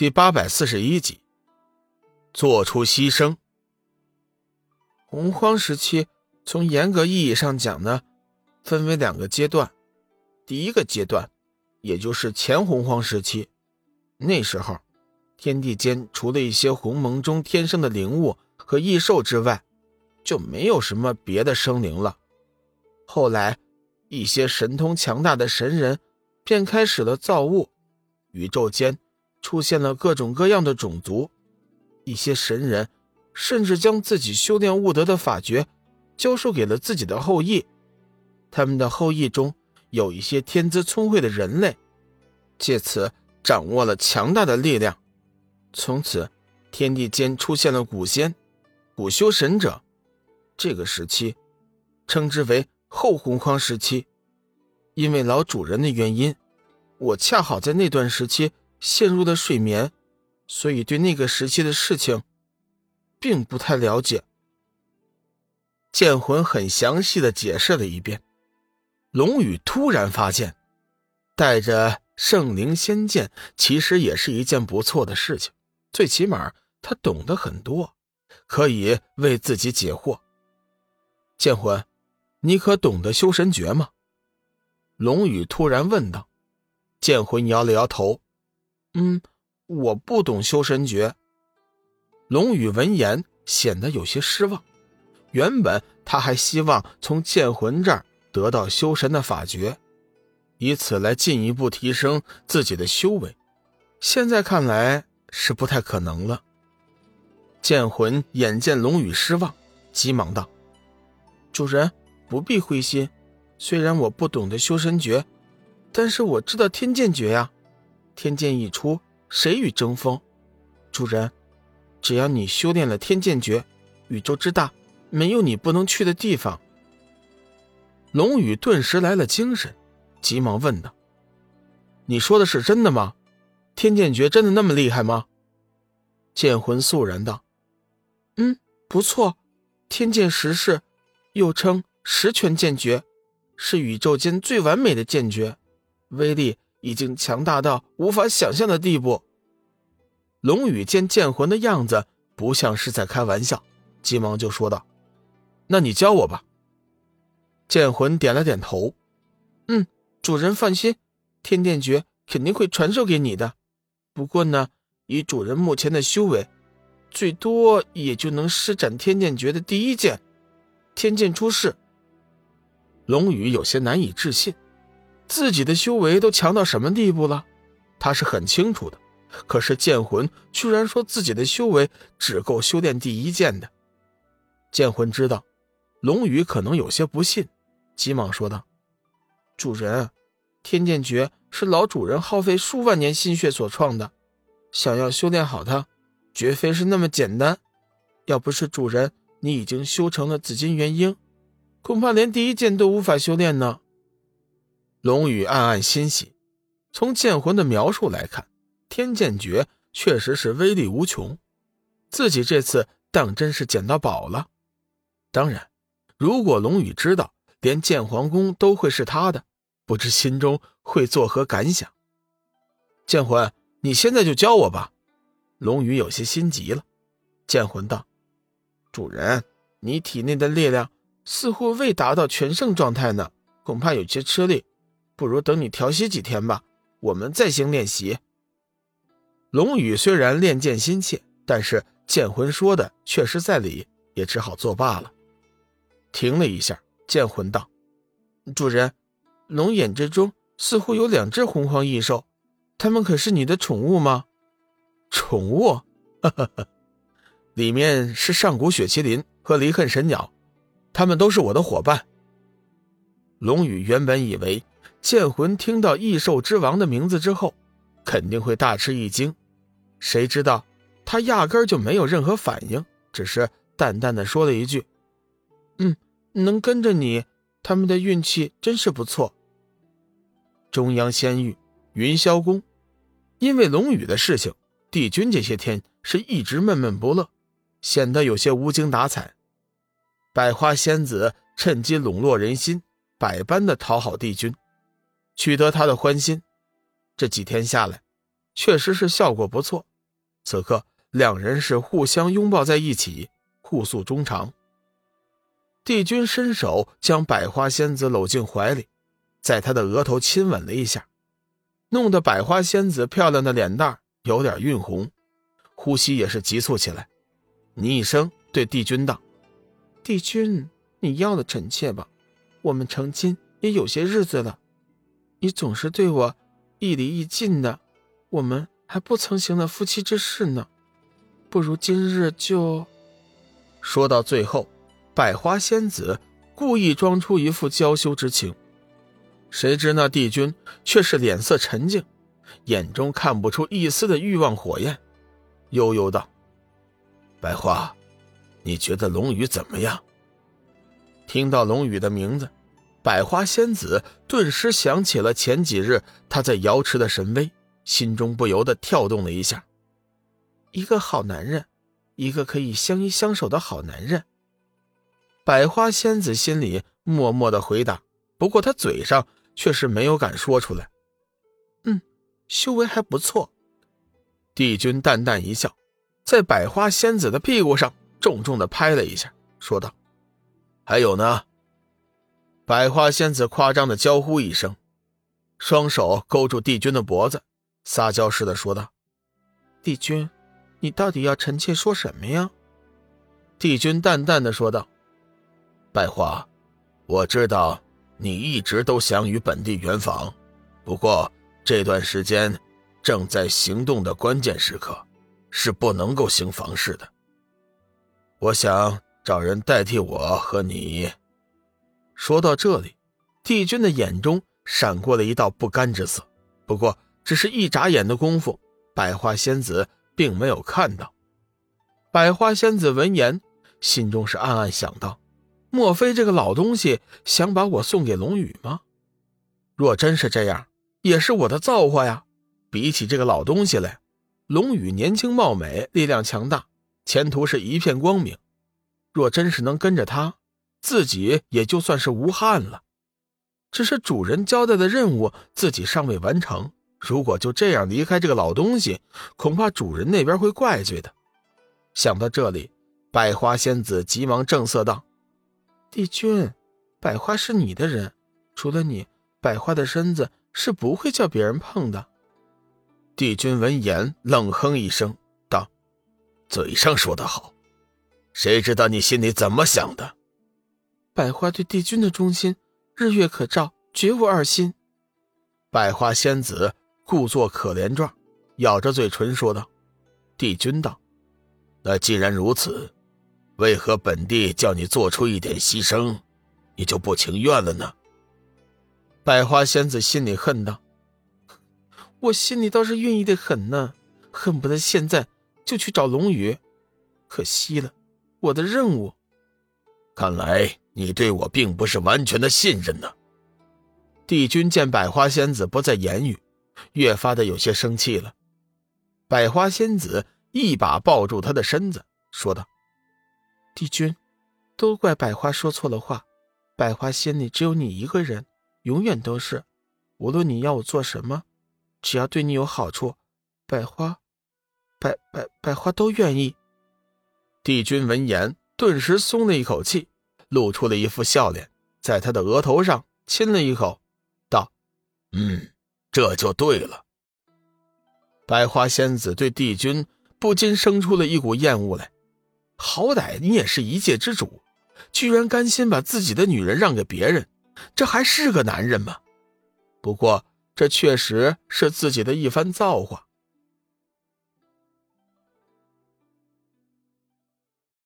第八百四十一集，做出牺牲。洪荒时期，从严格意义上讲呢，分为两个阶段。第一个阶段，也就是前洪荒时期，那时候，天地间除了一些鸿蒙中天生的灵物和异兽之外，就没有什么别的生灵了。后来，一些神通强大的神人便开始了造物，宇宙间。出现了各种各样的种族，一些神人甚至将自己修炼悟得的法诀教授给了自己的后裔。他们的后裔中有一些天资聪慧的人类，借此掌握了强大的力量。从此，天地间出现了古仙、古修神者。这个时期称之为后洪荒时期。因为老主人的原因，我恰好在那段时期。陷入了睡眠，所以对那个时期的事情，并不太了解。剑魂很详细的解释了一遍。龙宇突然发现，带着圣灵仙剑其实也是一件不错的事情，最起码他懂得很多，可以为自己解惑。剑魂，你可懂得修神诀吗？龙宇突然问道。剑魂摇了摇头。嗯，我不懂修神诀。龙宇闻言显得有些失望。原本他还希望从剑魂这儿得到修神的法诀，以此来进一步提升自己的修为。现在看来是不太可能了。剑魂眼见龙宇失望，急忙道：“主人不必灰心，虽然我不懂得修神诀，但是我知道天剑诀呀。”天剑一出，谁与争锋？主人，只要你修炼了天剑诀，宇宙之大，没有你不能去的地方。龙宇顿时来了精神，急忙问道：“你说的是真的吗？天剑诀真的那么厉害吗？”剑魂肃然道：“嗯，不错，天剑十式，又称十全剑诀，是宇宙间最完美的剑诀，威力。”已经强大到无法想象的地步。龙宇见剑魂的样子不像是在开玩笑，急忙就说道：“那你教我吧。”剑魂点了点头：“嗯，主人放心，天剑诀肯定会传授给你的。不过呢，以主人目前的修为，最多也就能施展天剑诀的第一剑。天剑出世。”龙宇有些难以置信。自己的修为都强到什么地步了？他是很清楚的。可是剑魂居然说自己的修为只够修炼第一剑的。剑魂知道龙宇可能有些不信，急忙说道：“主人，天剑诀是老主人耗费数万年心血所创的，想要修炼好它，绝非是那么简单。要不是主人你已经修成了紫金元婴，恐怕连第一剑都无法修炼呢。”龙宇暗暗欣喜，从剑魂的描述来看，天剑诀确实是威力无穷，自己这次当真是捡到宝了。当然，如果龙宇知道连剑皇宫都会是他的，不知心中会作何感想。剑魂，你现在就教我吧。龙宇有些心急了。剑魂道：“主人，你体内的力量似乎未达到全盛状态呢，恐怕有些吃力。”不如等你调息几天吧，我们再行练习。龙宇虽然练剑心切，但是剑魂说的确实在理，也只好作罢了。停了一下，剑魂道：“主人，龙眼之中似乎有两只洪荒异兽，它们可是你的宠物吗？”宠物？哈哈哈，里面是上古雪麒麟和离恨神鸟，他们都是我的伙伴。龙宇原本以为。剑魂听到异兽之王的名字之后，肯定会大吃一惊。谁知道他压根就没有任何反应，只是淡淡的说了一句：“嗯，能跟着你，他们的运气真是不错。”中央仙域云霄宫，因为龙宇的事情，帝君这些天是一直闷闷不乐，显得有些无精打采。百花仙子趁机笼络人心，百般的讨好帝君。取得他的欢心，这几天下来，确实是效果不错。此刻两人是互相拥抱在一起，互诉衷肠。帝君伸手将百花仙子搂进怀里，在她的额头亲吻了一下，弄得百花仙子漂亮的脸蛋有点晕红，呼吸也是急促起来。你一声对帝君道：“帝君，你要了臣妾吧，我们成亲也有些日子了，你总是对我亦离亦尽的，我们还不曾行了夫妻之事呢，不如今日就……”说到最后。百花仙子故意装出一副娇羞之情，谁知那帝君却是脸色沉静，眼中看不出一丝的欲望火焰，悠悠道：“百花，你觉得龙宇怎么样？”听到龙宇的名字，百花仙子顿时想起了前几日他在瑶池的神威，心中不由得跳动了一下。一个好男人，一个可以相依相守的好男人。百花仙子心里默默的回答，不过她嘴上却是没有敢说出来。嗯，修为还不错。帝君淡淡一笑，在百花仙子的屁股上重重的拍了一下，说道：“还有呢。”百花仙子夸张的娇呼一声，双手勾住帝君的脖子，撒娇似的说道：“帝君，你到底要臣妾说什么呀？”帝君淡淡的说道。百花，我知道你一直都想与本地圆房，不过这段时间正在行动的关键时刻，是不能够行房事的。我想找人代替我和你。说到这里，帝君的眼中闪过了一道不甘之色，不过只是一眨眼的功夫，百花仙子并没有看到。百花仙子闻言，心中是暗暗想到。莫非这个老东西想把我送给龙宇吗？若真是这样，也是我的造化呀！比起这个老东西来，龙宇年轻貌美，力量强大，前途是一片光明。若真是能跟着他，自己也就算是无憾了。只是主人交代的任务，自己尚未完成。如果就这样离开这个老东西，恐怕主人那边会怪罪的。想到这里，百花仙子急忙正色道。帝君，百花是你的人，除了你，百花的身子是不会叫别人碰的。帝君闻言冷哼一声，道：“嘴上说得好，谁知道你心里怎么想的？”百花对帝君的忠心，日月可照，绝无二心。百花仙子故作可怜状，咬着嘴唇说道：“帝君道，那既然如此。”为何本帝叫你做出一点牺牲，你就不情愿了呢？百花仙子心里恨道：“我心里倒是愿意的很呢，恨不得现在就去找龙宇。可惜了，我的任务。看来你对我并不是完全的信任呢。”帝君见百花仙子不再言语，越发的有些生气了。百花仙子一把抱住他的身子，说道。帝君，都怪百花说错了话。百花心里只有你一个人，永远都是。无论你要我做什么，只要对你有好处，百花，百百百花都愿意。帝君闻言，顿时松了一口气，露出了一副笑脸，在他的额头上亲了一口，道：“嗯，这就对了。”百花仙子对帝君不禁生出了一股厌恶来。好歹你也是一界之主，居然甘心把自己的女人让给别人，这还是个男人吗？不过这确实是自己的一番造化。